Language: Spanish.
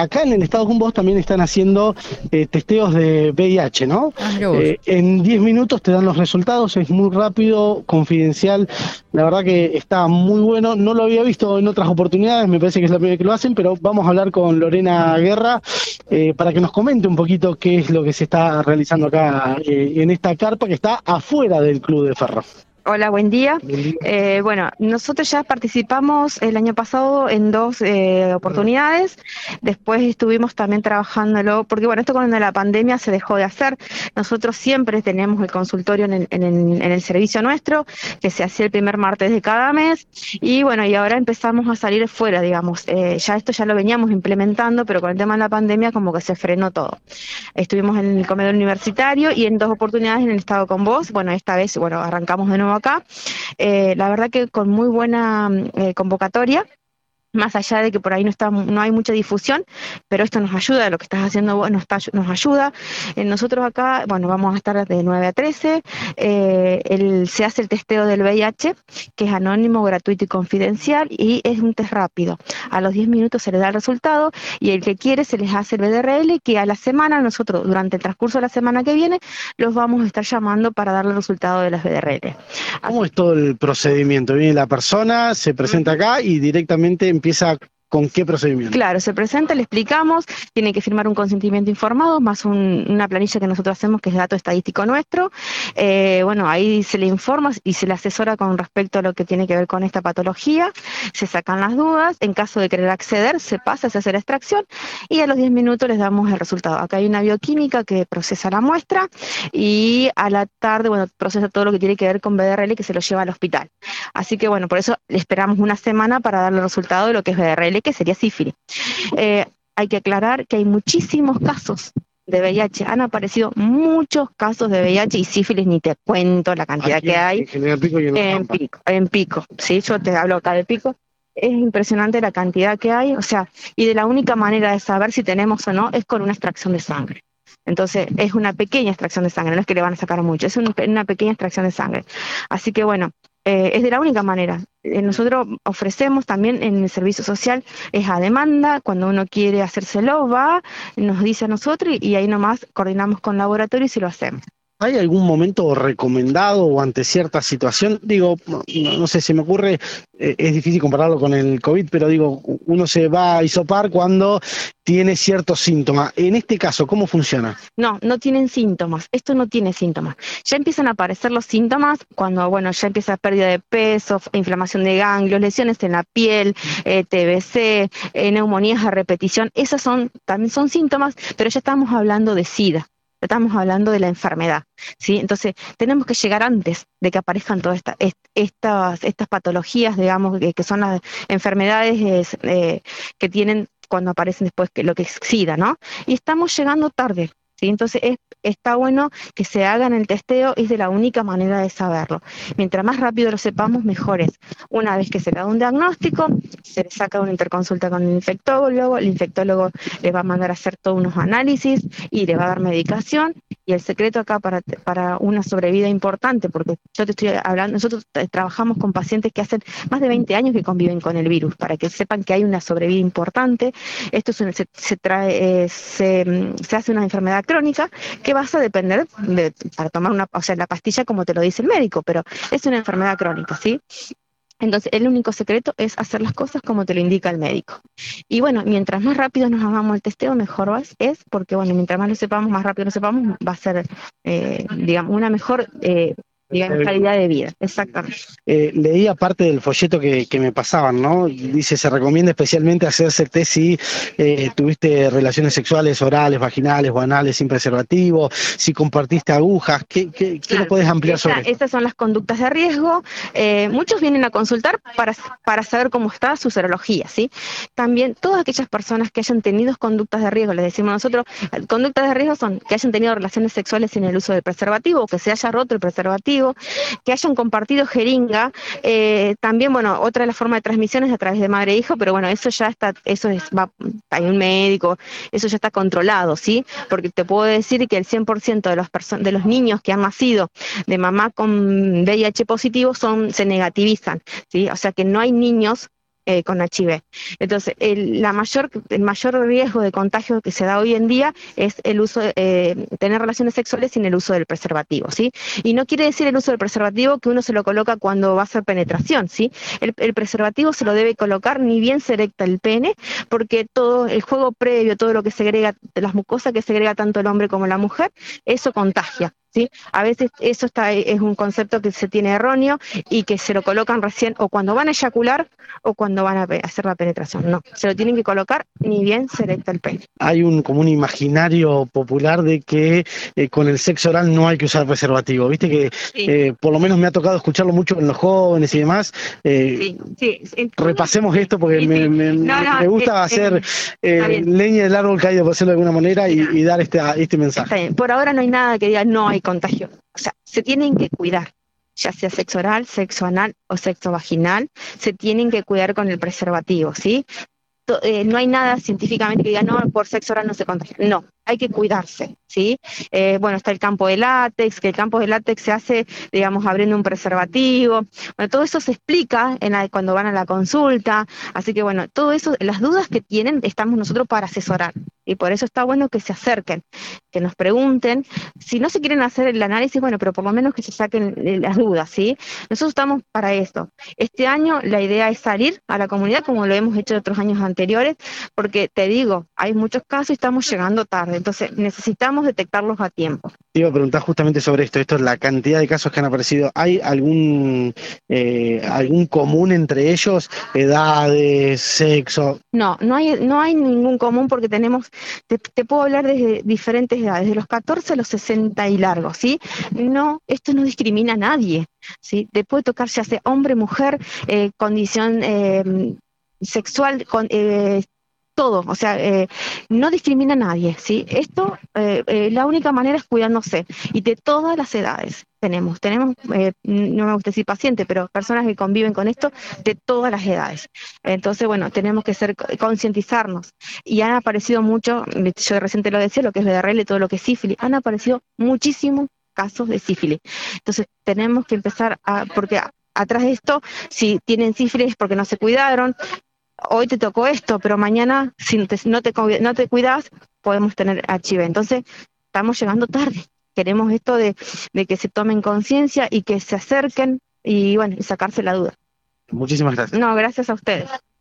acá en el estado vos también están haciendo eh, testeos de VIH, ¿no? Ah, Eh, en 10 minutos te dan los resultados, es muy rápido, confidencial. La verdad que está muy bueno. No lo había visto en otras oportunidades, me parece que es la primera vez que lo hacen, pero vamos a hablar con Lorena Guerra eh, para que nos comente un poquito qué es lo que se está realizando acá eh, en esta carpa que está afuera del Club de Ferro. Hola, buen día. Eh, bueno, nosotros ya participamos el año pasado en dos eh, oportunidades. Después estuvimos también trabajándolo, porque bueno, esto con la pandemia se dejó de hacer. Nosotros siempre tenemos el consultorio en el, en el- en el servicio nuestro, que se hacía el primer martes de cada mes. Y bueno, y ahora empezamos a salir fuera, digamos. Eh, ya esto ya lo veníamos implementando, pero con el tema de la pandemia como que se frenó todo. Estuvimos en el comedor universitario y en dos oportunidades en el estado con vos. Bueno, esta vez, bueno, arrancamos de nuevo acá. Eh, la verdad que con muy buena mm, eh, convocatoria. Más allá de que por ahí no está, no hay mucha difusión, pero esto nos ayuda, lo que estás haciendo vos nos, está- nos ayuda. Eh, nosotros acá, bueno, vamos a estar de 9 a 13. eh, el- se hace el testeo del VIH, que es anónimo, gratuito y confidencial, y es un test rápido. A los 10 minutos se le da el resultado y el que quiere se les hace el BDRL, que a la semana, nosotros durante el transcurso de la semana que viene, los vamos a estar llamando para darle el resultado de las BDRL. ¿Cómo es todo el procedimiento? Viene la persona, se presenta acá y directamente empieza con qué procedimiento. Claro, se presenta, le explicamos, tiene que firmar un consentimiento informado, más un- una planilla que nosotros hacemos que es dato estadístico nuestro. Eh, bueno, ahí se le informa y se le asesora con respecto a lo que tiene que ver con esta patología, se sacan las dudas, en caso de querer acceder, se pasa, se hace la extracción y a los 10 minutos les damos el resultado. Acá hay una bioquímica que procesa la muestra y a la tarde, bueno, procesa todo lo que tiene que ver con BDRL que se lo lleva al hospital. Así que bueno, por eso le esperamos una semana para darle el resultado de lo que es BDRL, que sería sífilis. Eh, hay que aclarar que hay muchísimos casos de VIH. Han aparecido muchos casos de VIH y sífilis, ni te cuento la cantidad Aquí que hay En Pico y en en pico, en pico, sí, yo te hablo acá de pico. Es impresionante la cantidad que hay, o sea, y de la única manera de saber si tenemos o no es con una extracción de sangre. Entonces, es una pequeña extracción de sangre, no es que le van a sacar mucho, es un- una pequeña extracción de sangre. Así que bueno, eh, es de la única manera. Eh, nosotros ofrecemos también en el servicio social, es a demanda, cuando uno quiere hacérselo, va, nos dice a nosotros y, y ahí nomás coordinamos con laboratorios y lo hacemos. ¿Hay algún momento recomendado o ante cierta situación? Digo, no, sé, se me ocurre, eh, es difícil compararlo con el COVID, pero digo, uno se va a hisopar cuando tiene ciertos síntomas. En este caso, ¿cómo funciona? No, no tienen síntomas. Esto no tiene síntomas. Ya empiezan a aparecer los síntomas cuando, bueno, ya empieza pérdida de peso, inflamación de ganglios, lesiones en la piel, eh, TBC, eh, neumonías a repetición. Esos son, también son síntomas, pero ya estamos hablando de SIDA. Estamos hablando de la enfermedad, ¿sí? Entonces, tenemos que llegar antes de que aparezcan todas esta- est- estas, estas patologías, digamos, que, son las enfermedades es, eh, que tienen cuando aparecen después que lo que es ¿no? Y estamos llegando tarde, ¿sí? Entonces es, está bueno que se hagan el testeo, es de la única manera de saberlo. Mientras más rápido lo sepamos, mejor es. Una vez que se le da un diagnóstico, se le saca una interconsulta con el infectólogo, el infectólogo le va a mandar a hacer todos unos análisis y le va a dar medicación. Y el secreto acá para, para una sobrevida importante, porque yo te estoy hablando, nosotros trabajamos con pacientes que hacen más de 20 años que conviven con el virus, para que sepan que hay una sobrevida importante. Esto es un- se, se trae, eh, se, mm, se hace una enfermedad crónica que vas a depender de, para tomar una, o sea, la pastilla como te lo dice el médico, pero es una enfermedad crónica, ¿sí? Entonces, el único secreto es hacer las cosas como te lo indica el médico. Y bueno, mientras más rápido nos hagamos el testeo, mejor es, porque bueno, mientras más lo sepamos, más rápido lo sepamos, va a ser, eh, digamos, una mejor, eh, digamos, calidad de vida. Exactamente. Eh, leía parte del folleto que, que me pasaban, ¿no? Dice, se recomienda especialmente hacerse test si eh, tuviste relaciones sexuales orales, vaginales o anales sin preservativo, si compartiste agujas, ¿qué, qué, qué Claro. nos puedes ampliar Esta- sobre esto? Estas son las conductas de riesgo. Eh, muchos vienen a consultar para, para saber cómo está su serología, ¿sí? También todas aquellas personas que hayan tenido conductas de riesgo, les decimos nosotros, eh, conductas de riesgo son que hayan tenido relaciones sexuales sin el uso del preservativo, o que se haya roto el preservativo, que hayan compartido jeringa. eh, también, bueno, otra de las formas de transmisión es a través de madre e hijo, pero bueno, eso ya está, eso es, va, hay un médico, eso ya está controlado, ¿sí? Porque te puedo decir que el 100% de los, de los niños que han nacido de mamá con VIH positivo son, se negativizan, ¿sí? O sea que no hay niños eh, con HIV. Entonces, el, la mayor, el mayor riesgo de contagio que se da hoy en día es el uso, eh, tener relaciones sexuales sin el uso del preservativo, ¿sí? Y no quiere decir el uso del preservativo que uno se lo coloca cuando va a hacer penetración, ¿sí? El, el preservativo se lo debe colocar ni bien se erecta el pene, porque todo el juego previo, todo lo que segrega, las mucosas que segrega tanto el hombre como la mujer, eso contagia. ¿Sí? A veces eso está, es un concepto que se tiene erróneo y que se lo colocan recién o cuando van a eyacular o cuando van a hacer la penetración. No, se lo tienen que colocar ni bien se erecta el pene. Hay un como un imaginario popular de que eh, con el sexo oral no hay que usar preservativo. Viste que sí. eh, por lo menos me ha tocado escucharlo mucho en los jóvenes y demás. Eh, sí, sí. repasemos esto porque me, me, no, no, me, gusta hacer eh, leña del árbol caído, por decirlo de alguna manera, y, y dar este, este mensaje. Por ahora no hay nada que diga no hay contagio. O sea, se tienen que cuidar, ya sea sexo oral, sexo anal o sexo vaginal, se tienen que cuidar con el preservativo, ¿sí? Eh, no hay nada científicamente que diga, no, por sexo oral no se contagia. No, hay que cuidarse, ¿sí? Eh, bueno, está el campo de látex, que el campo de látex se hace, digamos, abriendo un preservativo. Bueno, todo eso se explica cuando van a la consulta. Así que, bueno, todo eso, las dudas que tienen, estamos nosotros para asesorar. Y por eso está bueno que se acerquen, que nos pregunten. Si no se quieren hacer el análisis, bueno, pero por lo menos que se saquen las dudas, ¿sí? Nosotros estamos para esto. Este año la idea es salir a la comunidad, como lo hemos hecho otros años anteriores, porque te digo, hay muchos casos y estamos llegando tarde. Entonces, necesitamos detectarlos a tiempo. Te iba a preguntar justamente sobre esto, esto es la cantidad de casos que han aparecido. ¿Hay algún, eh, algún común entre ellos? ¿Edades, sexo? No, no hay, no hay ningún común porque tenemos, te, te puedo hablar desde diferentes edades, de los 14 a los 60 y largos, ¿sí? No, esto no discrimina a nadie, ¿sí? Te puede tocar ya sea hombre, mujer, eh, condición eh, sexual, con, eh, todo, o sea, eh, no discrimina a nadie, ¿sí? Esto, eh, eh, la única manera es cuidándose, y de todas las edades tenemos, tenemos, no me gusta decir paciente, pero personas que conviven con esto de todas las edades. Entonces, bueno, tenemos que ser, concientizarnos, y han aparecido mucho, yo reciente lo decía, lo que es VRL, todo lo que es sífilis, han aparecido muchísimos casos de sífilis. Entonces, tenemos que empezar a, porque atrás de esto, si tienen sífilis porque no se cuidaron, hoy te tocó esto, pero mañana si te, no, te, no te cuidas, podemos tener HIV. Entonces, estamos llegando tarde. Queremos esto de, de que se tomen conciencia y que se acerquen y bueno, y sacarse la duda. Muchísimas gracias. No, gracias a ustedes.